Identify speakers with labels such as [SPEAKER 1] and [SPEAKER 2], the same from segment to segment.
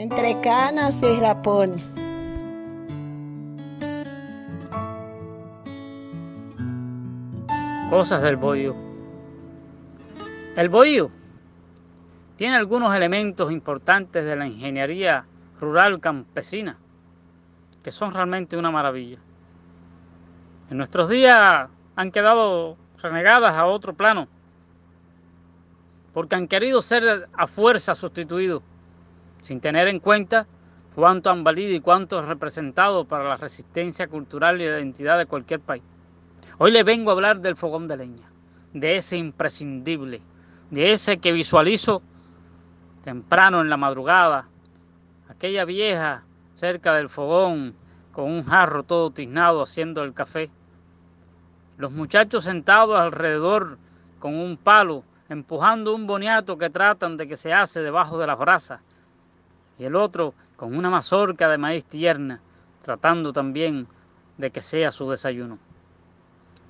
[SPEAKER 1] entre canas y rapones.
[SPEAKER 2] Cosas del bohío. El bohío tiene algunos elementos importantes de la ingeniería rural campesina que son realmente una maravilla. En nuestros días han quedado renegadas a otro plano porque han querido ser a fuerza sustituidos sin tener en cuenta cuánto han valido y cuánto han representado para la resistencia cultural y la identidad de cualquier país. Hoy le vengo a hablar del fogón de leña, de ese imprescindible, de ese que visualizo temprano en la madrugada, aquella vieja cerca del fogón con un jarro todo tiznado haciendo el café, los muchachos sentados alrededor con un palo empujando un boniato que tratan de que se hace debajo de las brasas y el otro con una mazorca de maíz tierna, tratando también de que sea su desayuno.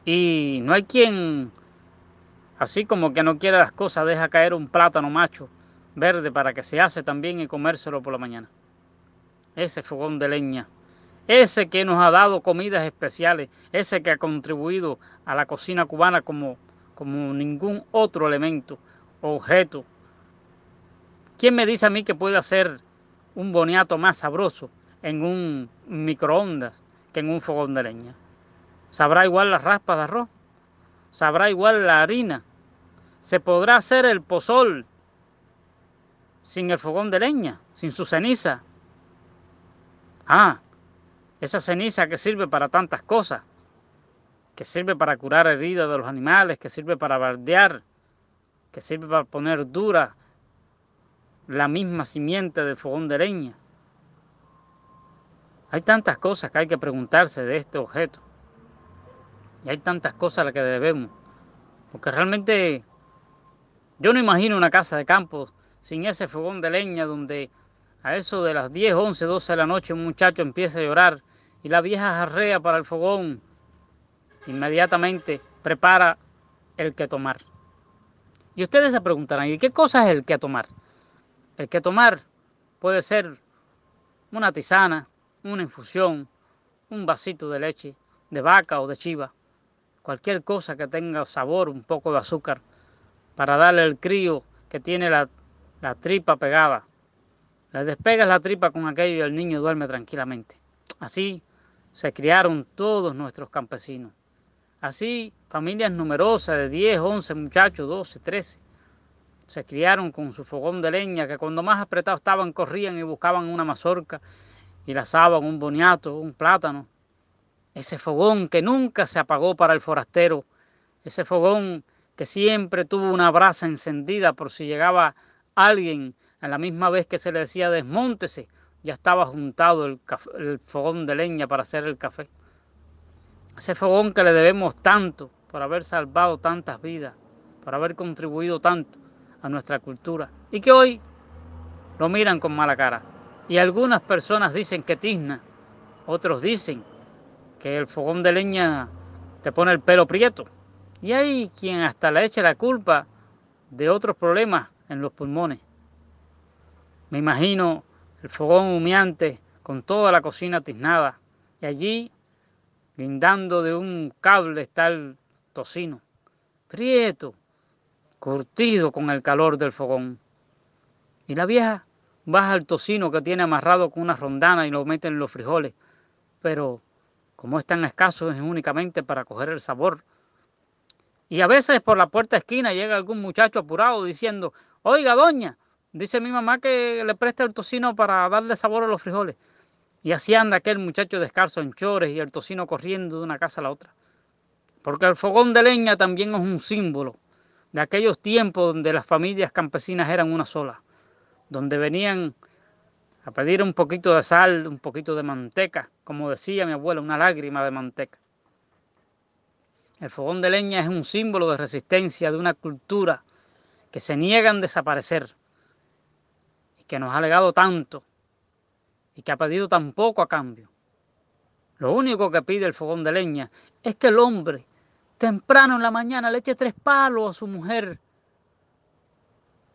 [SPEAKER 2] Y no hay quien, así como que no quiere las cosas, deja caer un plátano macho verde para que se hace también y comérselo por la mañana. Ese fogón de leña, ese que nos ha dado comidas especiales, ese que ha contribuido a la cocina cubana como, como ningún otro elemento, objeto. ¿Quién me dice a mí que puede hacer un boniato más sabroso en un microondas que en un fogón de leña. Sabrá igual las raspas de arroz, sabrá igual la harina. Se podrá hacer el pozol sin el fogón de leña, sin su ceniza. Ah, esa ceniza que sirve para tantas cosas, que sirve para curar heridas de los animales, que sirve para bardear, que sirve para poner dura la misma simiente del fogón de leña. Hay tantas cosas que hay que preguntarse de este objeto. Y hay tantas cosas a las que debemos. Porque realmente yo no imagino una casa de campo sin ese fogón de leña donde a eso de las 10, 11, 12 de la noche un muchacho empieza a llorar y la vieja jarrea para el fogón. Inmediatamente prepara el que tomar. Y ustedes se preguntarán, ¿y qué cosa es el que tomar? El que tomar puede ser una tisana, una infusión, un vasito de leche, de vaca o de chiva, cualquier cosa que tenga sabor, un poco de azúcar, para darle el crío que tiene la, la tripa pegada. Le despegas la tripa con aquello y el niño duerme tranquilamente. Así se criaron todos nuestros campesinos. Así, familias numerosas de 10, 11 muchachos, 12, 13 se criaron con su fogón de leña, que cuando más apretados estaban corrían y buscaban una mazorca y la asaban un boniato, un plátano. Ese fogón que nunca se apagó para el forastero, ese fogón que siempre tuvo una brasa encendida por si llegaba alguien a la misma vez que se le decía desmóntese, ya estaba juntado el, el fogón de leña para hacer el café. Ese fogón que le debemos tanto por haber salvado tantas vidas, por haber contribuido tanto a nuestra cultura y que hoy lo miran con mala cara. Y algunas personas dicen que tizna, otros dicen que el fogón de leña te pone el pelo prieto. Y hay quien hasta le echa la culpa de otros problemas en los pulmones. Me imagino el fogón humeante con toda la cocina tiznada y allí, guindando de un cable, está el tocino, prieto, curtido con el calor del fogón. Y la vieja baja el tocino que tiene amarrado con una rondana y lo mete en los frijoles. Pero como es tan escaso, es únicamente para coger el sabor. Y a veces por la puerta esquina llega algún muchacho apurado diciendo, oiga doña, dice mi mamá que le preste el tocino para darle sabor a los frijoles. Y así anda aquel muchacho descalzo en chores y el tocino corriendo de una casa a la otra. Porque el fogón de leña también es un símbolo de aquellos tiempos donde las familias campesinas eran una sola, donde venían a pedir un poquito de sal, un poquito de manteca, como decía mi abuela, una lágrima de manteca. El fogón de leña es un símbolo de resistencia de una cultura que se niegan a desaparecer y que nos ha legado tanto y que ha pedido tan poco a cambio. Lo único que pide el fogón de leña es que el hombre temprano en la mañana le eche tres palos a su mujer.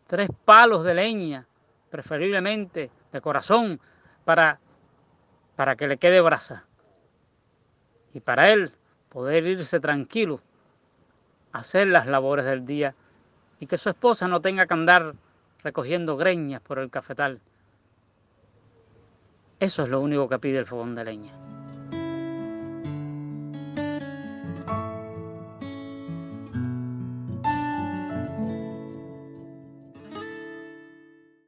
[SPEAKER 2] Tres palos de leña preferiblemente de corazón, para, para que le quede brasa. Y para él poder irse tranquilo, hacer las labores del día y que su esposa no tenga que andar recogiendo greñas por el cafetal. Eso es lo único que pide el fogón de leña.